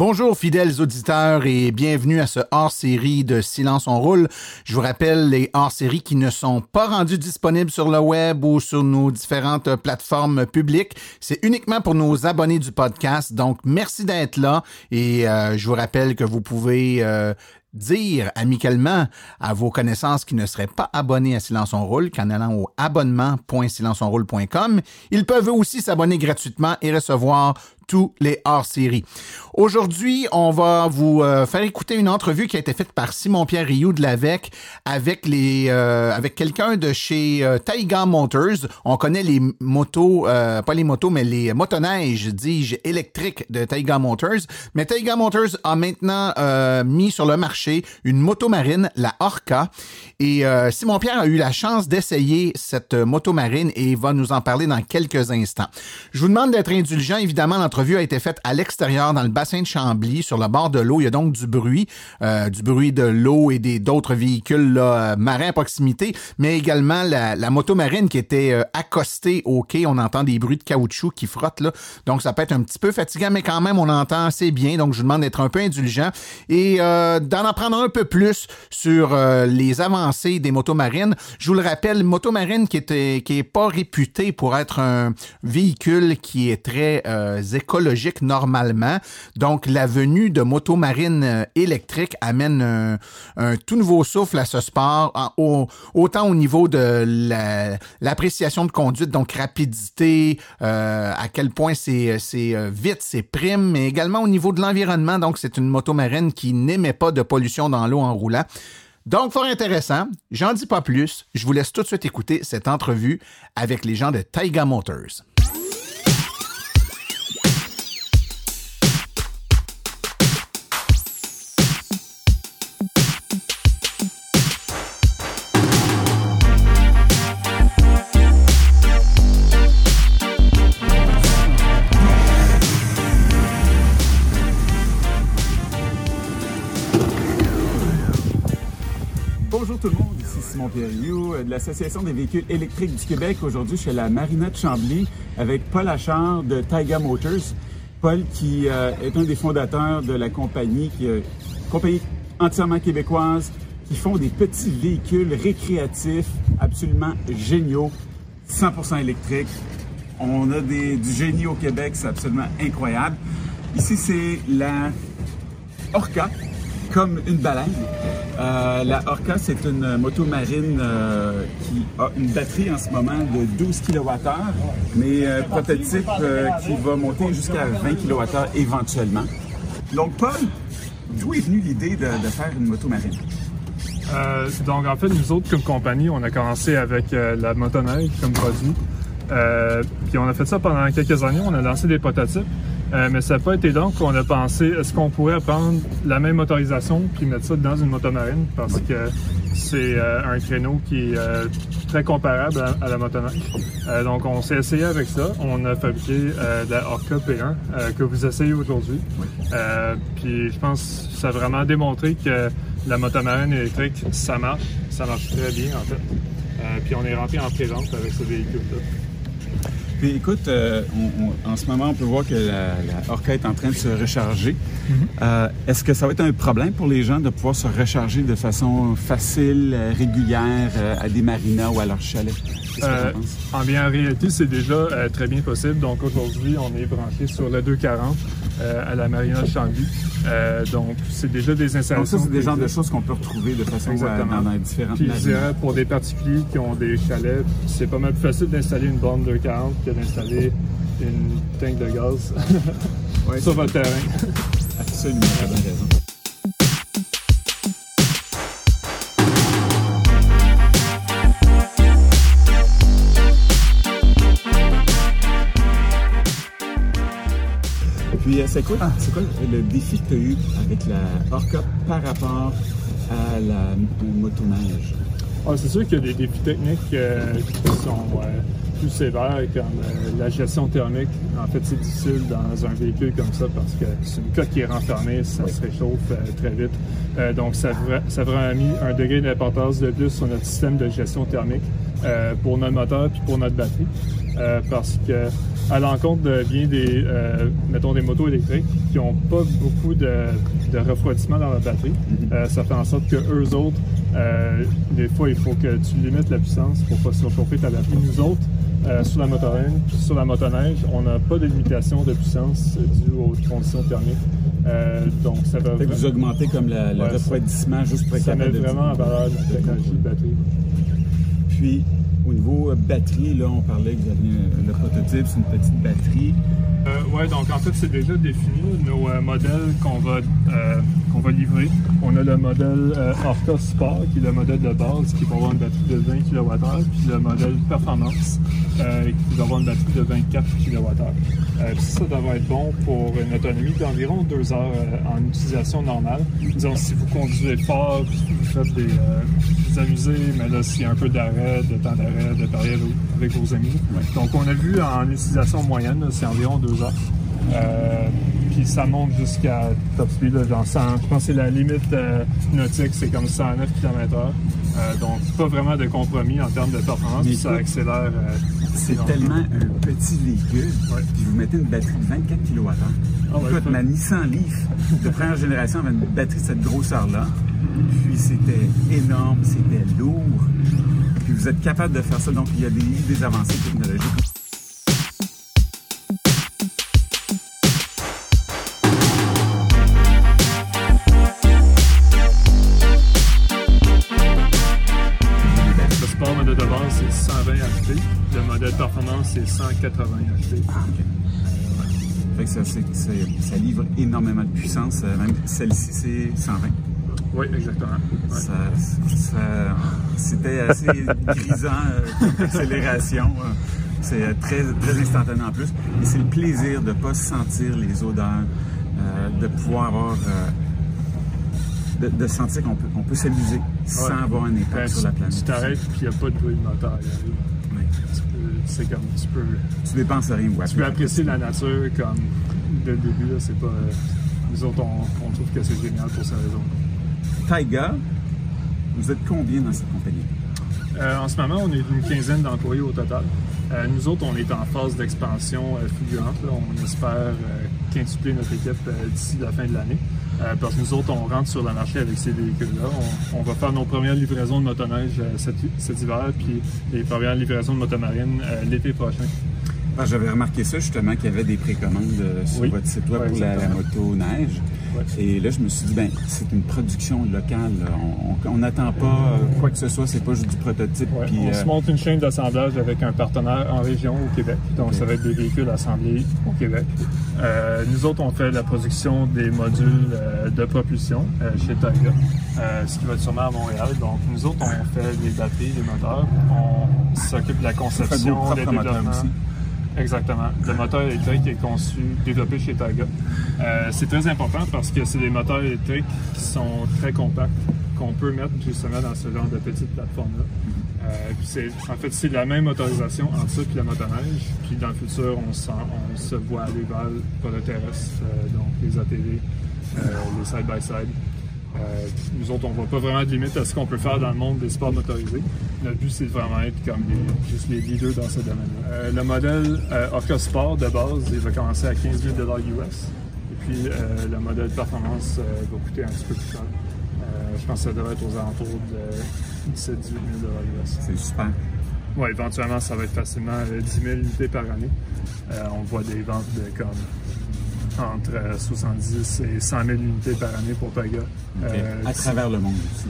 Bonjour fidèles auditeurs et bienvenue à ce hors-série de Silence on roule. Je vous rappelle les hors-séries qui ne sont pas rendus disponibles sur le web ou sur nos différentes plateformes publiques. C'est uniquement pour nos abonnés du podcast. Donc merci d'être là et euh, je vous rappelle que vous pouvez euh, dire amicalement à vos connaissances qui ne seraient pas abonnés à Silence on roule qu'en allant au abonnement.silenceonroule.com, ils peuvent aussi s'abonner gratuitement et recevoir tous les hors-séries. Aujourd'hui, on va vous euh, faire écouter une entrevue qui a été faite par Simon-Pierre Rioux de l'AVEC avec les euh, avec quelqu'un de chez euh, Taiga Motors. On connaît les motos, euh, pas les motos, mais les motoneiges, dis-je, électriques de Taiga Motors. Mais Taiga Motors a maintenant mis sur le marché une moto marine, la Orca. Et Simon-Pierre a eu la chance d'essayer cette moto marine et va nous en parler dans quelques instants. Je vous demande d'être indulgent. Évidemment, l'entrevue a été faite à l'extérieur, dans le bassin de Chambly, sur le bord de l'eau. Il y a donc du bruit, euh, du bruit de l'eau et des d'autres véhicules euh, marins à proximité, mais également la, la moto marine qui était euh, accostée au quai. On entend des bruits de caoutchouc qui frottent, là. donc ça peut être un petit peu fatigant, mais quand même, on entend assez bien. Donc, je vous demande d'être un peu indulgent et d'en apprendre un peu plus sur les avancées des motos marines. Je vous le rappelle, moto marine qui était qui est pas réputé pour être un véhicule qui est très euh, écologique normalement. Donc, la venue de motos marines euh, électriques amène un, tout nouveau souffle à ce sport, autant au niveau de la- l'appréciation de conduite, donc rapidité, euh, à quel point c'est c'est euh, vite, c'est prime, mais également au niveau de l'environnement. Donc, c'est une moto marine qui n'émet pas de pollution dans l'eau en roulant. Donc, fort intéressant. J'en dis pas plus. Je vous laisse tout de suite écouter cette entrevue avec les gens de Taiga Motors. Euh, de l'Association des véhicules électriques du Québec. Aujourd'hui, je suis à la Marina de Chambly avec Paul Achard de Taiga Motors. Paul qui euh, est un des fondateurs de la compagnie, qui une compagnie entièrement québécoise, qui font des petits véhicules récréatifs absolument géniaux, 100% électriques. On a des, du génie au Québec, c'est absolument incroyable. Ici, c'est la Orca, comme une baleine. Euh, la Orca, c'est une moto marine euh, qui a une batterie en ce moment de 12 kWh, mais euh, prototype euh, qui va monter jusqu'à 20 kWh éventuellement. Donc, Paul, d'où est venue l'idée de, de faire une moto marine? Donc, en fait, nous autres, comme compagnie, on a commencé avec la motoneige comme produit. Puis on a fait ça pendant quelques années. On a lancé des prototypes. Euh, mais ça n'a pas été donc qu'on a pensé, est-ce qu'on pourrait prendre la même motorisation puis mettre ça dans une motomarine? Parce que c'est euh, un créneau qui est euh, très comparable à, à la motoneige. Euh, donc on s'est essayé avec ça. On a fabriqué la Orca P1 euh, que vous essayez aujourd'hui. Puis je pense que ça a vraiment démontré que la motomarine électrique, ça marche. Ça marche très bien en fait. Puis on est rentré en présence avec ce véhicule-là. Puis écoute, euh, on- on- en ce moment, on peut voir que la, la Orca est en train de se recharger. Euh, Est-ce que ça va être un problème pour les gens de pouvoir se recharger de façon facile, euh, régulière à des marinas ou à leur chalet? Que en bien, en réalité, c'est déjà très bien possible. Donc aujourd'hui, on est branché sur le 240 euh, à la Marina de Chambly. Euh, donc c'est déjà des Donc installations. ça, c'est des genres de choses qu'on peut retrouver de façon euh, Exactement. dans, différentes Puis je dirais pour des particuliers qui ont des chalets, c'est pas mal plus facile d'installer une borne 240 que d'installer une tank de gaz sur votre terrain. Absolument, raison. Puis, euh, c'est quoi, c'est quoi le défi que tu as eu avec la Orca par rapport à la motoneige? Ah, c'est sûr qu'il y a des défis techniques euh, qui sont euh, plus sévères, comme la gestion thermique. En fait, c'est difficile dans un véhicule comme ça parce que c'est une coque qui est renfermée, ça se réchauffe très vite. Donc, ça, ça a vraiment mis un degré d'importance de plus sur notre système de gestion thermique. Euh, pour notre moteur puis pour notre batterie. Euh, parce que à l'encontre de bien des, euh, mettons, des motos électriques qui n'ont pas beaucoup de, de, refroidissement dans la batterie, mm-hmm. ça fait en sorte que eux autres, des fois, il faut que tu limites la puissance pour pas surchauffer ta batterie. Nous autres, sur la motoneige, sur la motoneige, on n'a pas de limitation de puissance due aux conditions thermiques. Euh, donc, ça va. Que vous augmentez comme la, le refroidissement juste pour être Ça met vraiment en valeur la technologie de batterie. Puis, au niveau batterie, là, on parlait que vous aviez le prototype, c'est une petite batterie. Euh, oui, donc en fait, c'est déjà défini nos euh, modèles qu'on va, euh, qu'on va livrer. On a le modèle euh, Orca Sport, qui est le modèle de base, qui va avoir une batterie de 20 kWh, puis le modèle Performance, qui va avoir une batterie de 24 kWh. puis ça, devrait être bon pour une autonomie d'environ 2 heures en utilisation normale. Disons, si vous conduisez fort, vous faites des. vous amusez, mais là, s'il y a un peu d'arrêt, de temps d'arrêt, de période avec vos amis. Donc, on a vu en utilisation moyenne, c'est environ 2 euh, puis ça monte jusqu'à top speed, genre 100, je pense que c'est la limite euh, nautique, c'est comme 109 km/h. Euh, donc, pas vraiment de compromis en termes de performance, puis ça accélère. c'est tellement un petit véhicule, puis vous mettez une batterie de 24 kWh. Écoute, ma Nissan Leaf de première génération avait une batterie de cette grosseur-là. Puis c'était énorme, c'était lourd. Puis vous êtes capable de faire ça, donc il y a des, des avancées technologiques. C'est 180 HP. Ah, fait que ça, ça, livre énormément de puissance. Euh, même celle-ci, c'est 120. Oui, exactement. C'était assez grisant euh, accélération. C'est euh, très, très instantané en plus. Et c'est le plaisir de ne pas sentir les odeurs, de pouvoir avoir. de, sentir qu'on peut, peut s'amuser sans avoir un impact ben, sur la planète. Tu t'arrêtes et il n'y a pas de bruit de moteur c'est comme tu peux. Tu dépenses rien, Tu peux apprécier la nature comme dès le début, là, c'est pas. Euh, nous autres, on, trouve que c'est génial pour cette raison. Taiga, vous êtes combien dans cette compagnie? Euh, en ce moment, on est une quinzaine d'employés au total. Euh, nous autres, on est en phase d'expansion fulgurante. On espère quintupler notre équipe d'ici la fin de l'année. Euh, parce que nous autres, on rentre sur le marché avec ces véhicules-là. On, va faire nos premières livraisons de motoneige euh, cet, hiver, puis les premières livraisons de motomarine euh, l'été prochain. Ah, j'avais remarqué ça justement qu'il y avait des précommandes sur votre site web pour la, moto Et là, je me suis dit, ben, c'est une production locale. On n'attend pas quoi que ce soit, c'est pas juste du prototype. on se monte une chaîne d'assemblage avec un partenaire en région au Québec. Donc, ça va être des véhicules assemblés au Québec. Euh, nous autres, on fait la production des modules euh, de propulsion euh, chez Toyota, ce qui va être sûrement à Montréal. Donc, nous autres, on fait les batteries, les moteurs. On s'occupe de la conception, des développements. Exactement. Le moteur électrique est conçu, développé chez Taiga. c'est très important parce que c'est des moteurs électriques qui sont très compacts, qu'on peut mettre justement dans ce genre de petite plateforme-là. Euh, en fait, c'est la même motorisation entre ça et la motoneige. Puis dans le futur, on, se voit aller vers le terrestre, euh, donc les ATV, euh, les side-by-side. Nous autres, on voit pas vraiment de limite à ce qu'on peut faire dans le monde des sports motorisés. Notre but, c'est de vraiment être comme juste les leaders dans ce domaine-là. le modèle Orca Sport de base, il va commencer à 15 000 US. Et puis, le modèle performance va coûter un petit peu plus cher. je pense que ça devrait être aux alentours de 17 18 000 C'est super. Oui, éventuellement, ça va être facilement 10 000 unités par année. Euh, on voit des ventes de comme entre 70 et 100 000 unités par année pour Paga. Euh, à travers le monde aussi.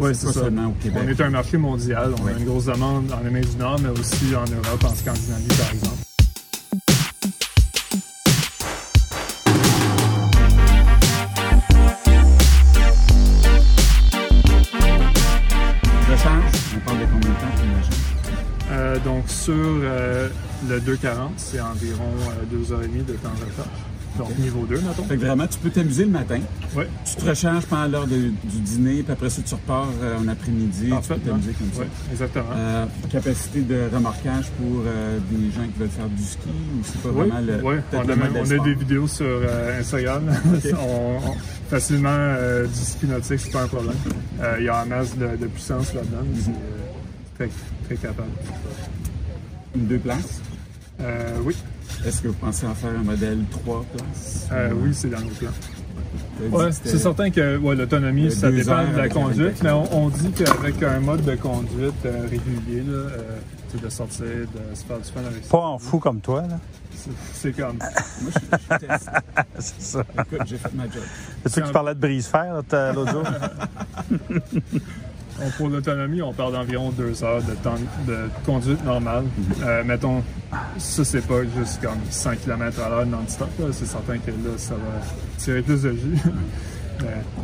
Oui, c'est ça. Seulement au Québec. On est un marché mondial. On a une grosse demande en Amérique du Nord, mais aussi en Europe, en Scandinavie, par exemple. donc sur euh, le 240, c'est environ 2h30 euh, de temps de recharge. Donc niveau 2, mettons. Fait que vraiment, tu peux t'amuser le matin. Oui. Tu te recharges pendant l'heure du dîner, puis après ça, tu repars euh, en après-midi. tu peux t'amuser comme ça. Oui, exactement. capacité de remorquage pour des gens qui veulent faire du ski ou c'est pas vraiment le. Oui, on, a, on a des vidéos sur Instagram. on, facilement du ski nautique, c'est pas un problème. Il y a un masse de, puissance là-dedans. Mm-hmm très, très capable. Une deux places? Euh, oui, Est-ce que vous pensez en faire un modèle trois places? Euh, oui, c'est dans nos plans. Ouais, que c'est certain que ouais, l'autonomie, ça dépend de la conduite, mais on, on dit qu'avec un mode de conduite euh, régulier, là, euh, tu de sortir, de se faire du fun avec ça, Pas en fou comme toi, là. c'est- comme. Moi, je suis- je suis test. C'est ça. Écoute, j'ai fait ma job. C'est toi qui parlais de brise-fer l'autre jour? On- pour l'autonomie, on parle d'environ deux heures de temps de conduite normale. Euh, mettons, ça, c'est pas juste comme 100 km à l'heure non-stop. C'est certain que là, ça va tirer plus de jus.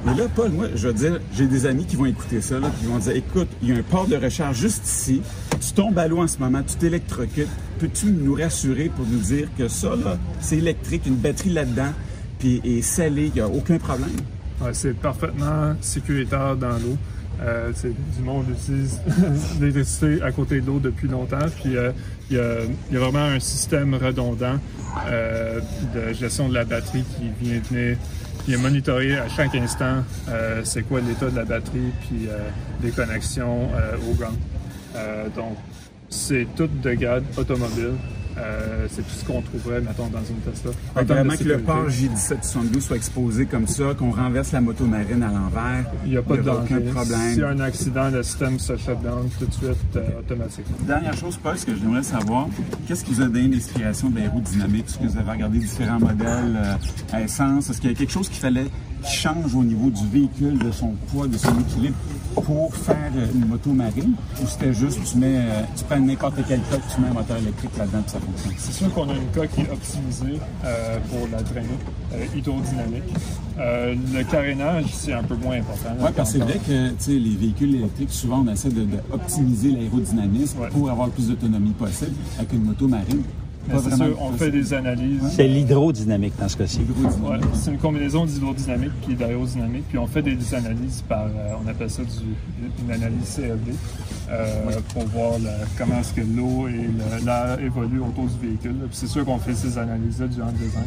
Mais, là, Paul, moi, je veux dire, j'ai des amis qui vont écouter ça, là, puis ils vont dire, écoute, il y a un port de recharge juste ici. Tu tombes à l'eau en ce moment, tu t'électrocutes. Peux-tu nous rassurer pour nous dire que ça, là, c'est électrique, une batterie là-dedans, puis est scellée, il n'y a aucun problème? Ouais, c'est parfaitement sécuritaire dans l'eau. Euh, du monde utilise l'électricité à côté de l'eau depuis longtemps. Puis euh, il y, a, vraiment un système redondant euh, de gestion de la batterie qui vient venir monitoré à chaque instant c'est quoi l'état de la batterie puis les connexions au ground. Donc c'est tout de grade automobile. Euh, c'est tout ce qu'on trouverait, mettons, dans une Tesla. En que vraiment le port J1772 soit exposé comme ça, qu'on renverse la moto marine à l'envers. Il n'y a pas de aucun problème. S'il y a un accident, le système se shut down tout de suite euh, automatiquement. Dernière chose, Paul, ce que j'aimerais savoir, qu'est-ce qui vous a donné l'inspiration de l'aérodynamique? Est-ce que vous avez regardé différents modèles euh, à essence? Est-ce qu'il y a quelque chose qu'il fallait qui change au niveau du véhicule, de son poids, de son équilibre pour faire une moto marine? Ou c'était juste, tu mets, tu prends n'importe quel coque, tu mets un moteur électrique là-dedans, ça? C'est sûr qu'on a une coque qui est optimisée euh, pour la traînée euh, hydrodynamique. Euh, le carénage, c'est un peu moins important. Oui, parce que c'est vrai que les véhicules électriques, souvent, on essaie de, de optimiser l'aérodynamisme Ouais. pour avoir le plus d'autonomie possible avec une moto marine. Mais c'est vraiment sûr, on fait des analyses. C'est l'hydrodynamique dans ce cas-ci. Ouais, c'est une combinaison d'hydrodynamique puis d'aérodynamique. Puis on fait des analyses par, euh, on appelle ça du, une analyse CFD, euh, pour voir la- comment est-ce que l'eau et l'air évoluent autour du véhicule. Puis c'est sûr qu'on fait ces analyses-là durant le design.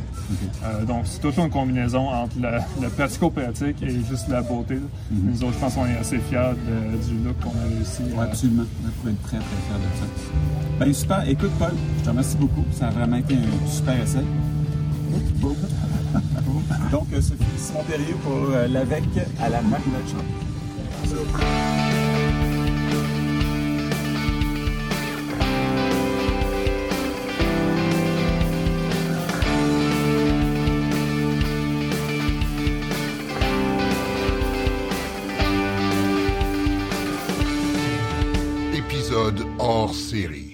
Euh, donc c'est toujours une combinaison entre la- le pratico-pratique et juste la beauté. là. Nous autres, je pense qu'on est assez fiers de- du look qu'on a réussi. Oui, à- absolument. On peut être très, très fiers de ça. Ben super. Écoute, Paul, je te remercie beaucoup. Ça a vraiment été un super essai. Donc, euh, ce fut Simon Perrier pour euh, l'AVEC à la Marina Champ. Épisode hors série.